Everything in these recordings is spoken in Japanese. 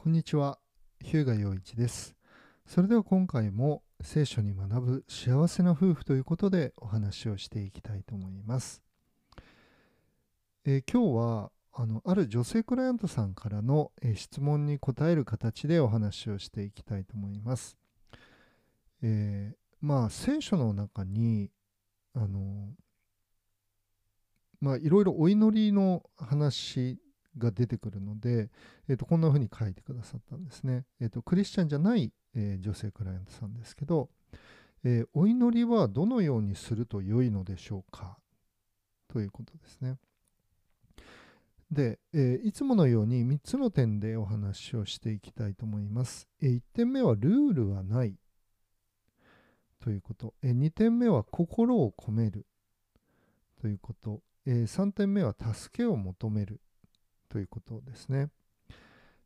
こんにちは、日向陽一です。それでは今回も聖書に学ぶ幸せな夫婦ということでお話をしていきたいと思います。えー今日はあのある女性クライアントさんからの、えー質問に答える形でお話をしていきたいと思います。えーまあ聖書の中にあのまあいろいろお祈りの話が出てくるので、えー、とこんな風に書いてくださったんですね。えー、とクリスチャンじゃない、えー女性クライアントさんですけど、えーお祈りはどのようにすると良いのでしょうか？ということですね。で、えーいつものように3つの点でお話をしていきたいと思います。え1点目はルールはないということ。え2点目は心を込めるということ。え3点目は助けを求めるということですね。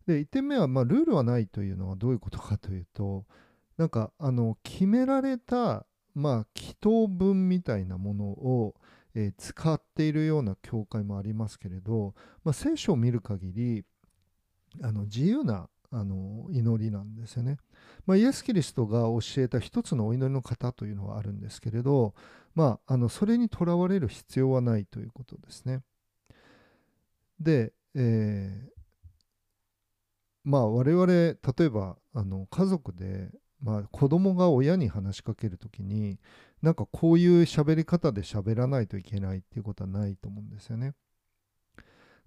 で1点目は、まあ、ルールはないというのはどういうことかというとなんかあの決められた、まあ、祈祷文みたいなものを、えー使っているような教会もありますけれど、まあ、聖書を見る限りあの自由なあの祈りなんですよね。まあ、イエス・キリストが教えた一つのお祈りの方というのはあるんですけれど、まあ、あのそれにとらわれる必要はないということですね。で、えーまあ我々例えばあの家族で、まあ、子供が親に話しかけるときになんかこういう喋り方で喋らないといけないっていうことはないと思うんですよね。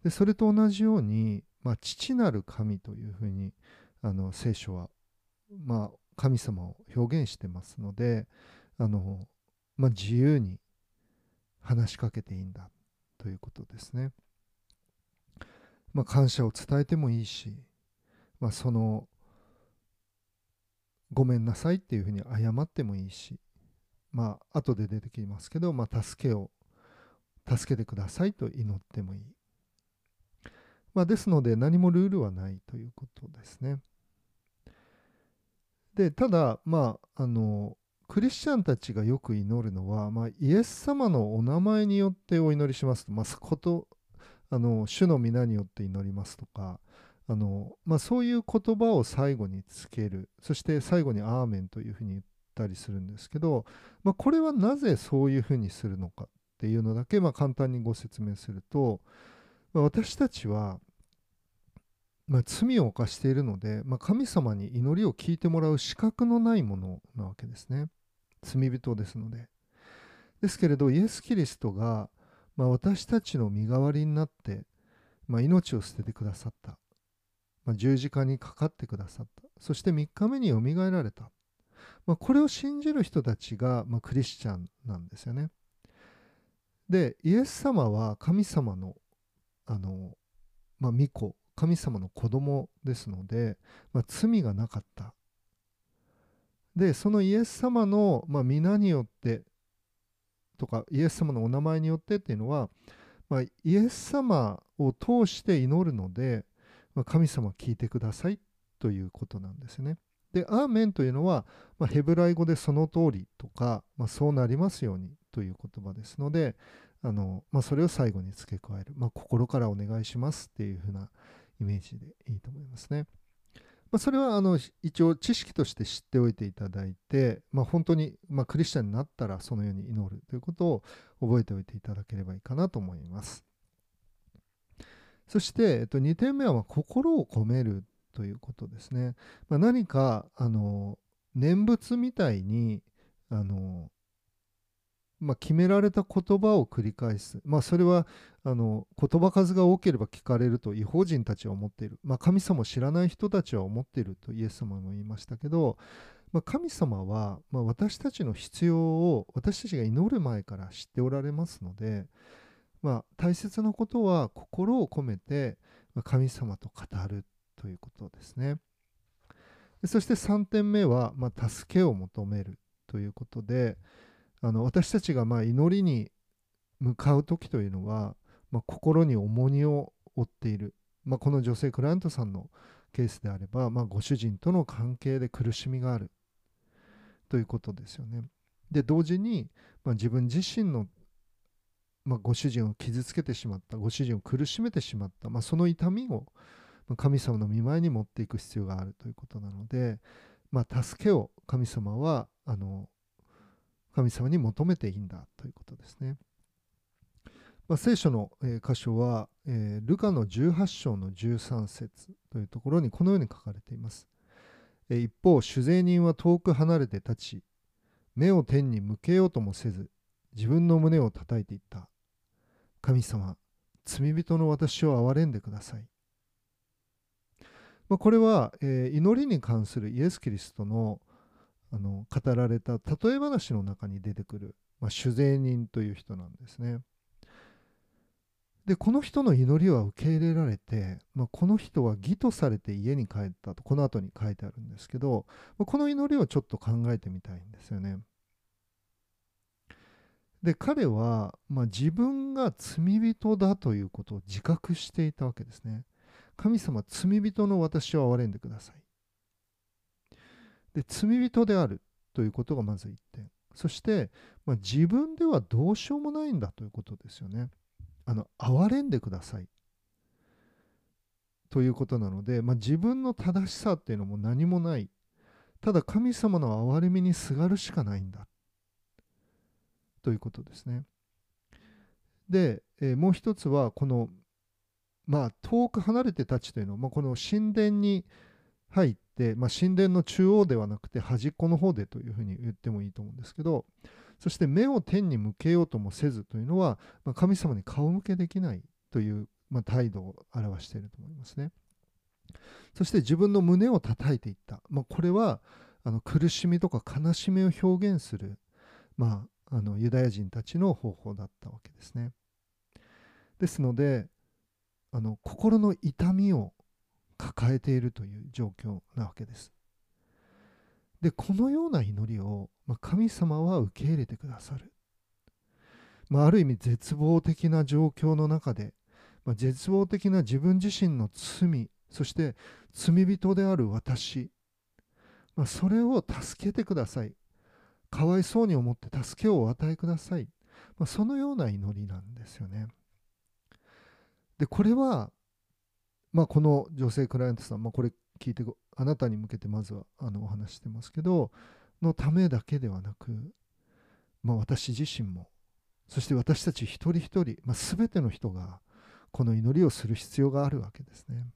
でそれと同じように、まあ、父なる神というふうにあの聖書は、まあ、神様を表現してますのであの、まあ、自由に話しかけていいんだということですね。まあ、感謝を伝えてもいいし、まあ、そのごめんなさいっていうふうに謝ってもいいし、まあ後で出てきますけど、まあ、助けを助けてくださいと祈ってもいい。まあ、ですので何もルールはないということですね。でただまああのクリスチャンたちがよく祈るのは、まあ、イエス様のお名前によってお祈りしますと、まあ、ことあの主の皆によって祈りますとかあの、まあ、そういう言葉を最後につけるそして最後に「アーメン」というふうに言ったりするんですけど、まあ、これはなぜそういうふうにするのかっていうのだけ、まあ、簡単にご説明すると、まあ私たちは、まあ、罪を犯しているので、まあ、神様に祈りを聞いてもらう資格のないものなわけですね。罪人ですので。ですけれどイエス・キリストが、まあ、私たちの身代わりになって、まあ、命を捨ててくださった。まあ、十字架にかかってくださった。そして3日目によみがえられた、まあ、これを信じる人たちが、まあ、クリスチャンなんですよね。でイエス様は神様のあの、まあ、御子神様の子供ですので、まあ、罪がなかった。でそのイエス様の、まあ、皆によってとかイエス様のお名前によってっていうのは、まあ、イエス様を通して祈るのでまあ、神様聞いてくださいということなんですね。で、アーメンというのは、まあ、ヘブライ語でその通りとか、まあ、そうなりますようにという言葉ですので、あのまあ、それを最後に付け加える、ま、心からお願いしますっていうふうなイメージでいいと思いますね。まあ、それはあの一応知識として知っておいていただいて、まあ、本当に、ま、クリスチャンになったらそのように祈るということを覚えておいていただければいいかなと思います。そして、えっと、2点目は心を込めるということですね。まあ、何かあの念仏みたいにあの、まあ、決められた言葉を繰り返す、まあ、それはあの言葉数が多ければ聞かれると違法人たちは思っている、まあ、神様を知らない人たちは思っているとイエス様も言いましたけど、まあ、神様は、まあ、私たちの必要を私たちが祈る前から知っておられますので、まあ、大切なことは心を込めて神様と語るということですね。そして3点目は、まあ、助けを求めるということであの私たちがま祈りに向かう時というのは、まあ、心に重荷を負っている、まあ、この女性クライアントさんのケースであれば、まあ、ご主人との関係で苦しみがあるということですよね。で同時に、ま、自分自身のま、ご主人を傷つけてしまったご主人を苦しめてしまった、ま、その痛みを、神様の見舞いに持っていく必要があるということなので、ま、助けを神様はあの神様に求めていいんだということですね。まあ、聖書の、え、箇所は、え、ルカの18章の13節というところにこのように書かれています。え、一方、酒税人は遠く離れて立ち、目を天に向けようともせず、自分の胸を叩いていった。神様、罪人の私を憐れんでください。まあ、これは、え、祈りに関するイエス・キリストのあの語られた例え話の中に出てくる、まあ、酒税人という人なんですね。でこの人の祈りは受け入れられて、まあ、この人は義とされて家に帰ったとこの後に書いてあるんですけど、まあ、この祈りをちょっと考えてみたいんですよね。で彼は、まあ、自分が罪人だということを自覚していたわけですね。神様罪人の私を憐れんでください。で罪人であるということがまず1点。そして、まあ、自分ではどうしようもないんだということですよね。あの憐れんでください。ということなので、まあ、自分の正しさっていうのも何もない。ただ神様の憐れみにすがるしかないんだ。ということですね。で、えー、もう一つはこのまあ遠く離れて立ちというのは、まあ、この神殿に入って、まあ、神殿の中央ではなくて端っこの方でというふうに言ってもいいと思うんですけどそして目を天に向けようともせずというのは、まあ、神様に顔向けできないという、まあ、態度を表していると思いますね。そして自分の胸を叩いていった。まあ、これはあの苦しみとか悲しみを表現する、まあ、あのユダヤ人たちの方法だったわけですね。ですのであの心の痛みを抱えているという状況なわけです。でこのような祈りを、まあ、神様は受け入れてくださる、まあ、ある意味絶望的な状況の中で、まあ、絶望的な自分自身の罪そして罪人である私、まあ、それを助けてください。かわいそうに思って助けをお与えください、まあ、そのような祈りなんですよね。でこれはまあ、この女性クライアントさん、まあ、これ聞いてあなたに向けてまずはあのお話してますけどのためだけではなく、まあ、私自身もそして私たち一人一人、まあ、全ての人がこの祈りをする必要があるわけですね。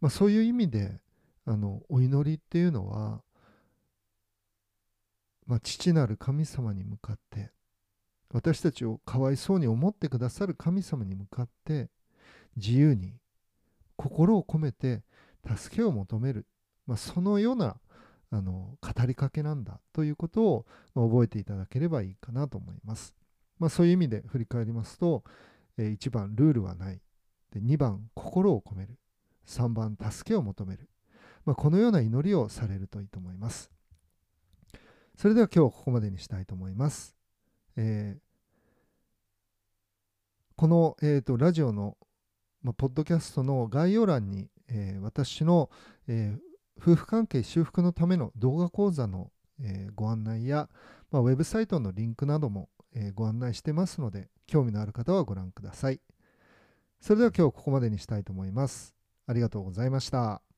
まあ、そういう意味であのお祈りっていうのは、まあ、父なる神様に向かって私たちをかわいそうに思ってくださる神様に向かって自由に心を込めて助けを求める、まあ、そのようなあの語りかけなんだということを、まあ、覚えていただければいいかなと思います。まあ、そういう意味で振り返りますと、えー、1番ルールはないで2番心を込める3番助けを求める、まあ、このような祈りをされるといいと思います。それでは今日はここまでにしたいと思います。えー、この、えーと、ラジオの、ま、ポッドキャストの概要欄に、えー、私の、えー、夫婦関係修復のための動画講座の、えー、ご案内や、ま、ウェブサイトのリンクなども、えご案内してますので興味のある方はご覧ください。それでは今日ここまでにしたいと思います。ありがとうございました。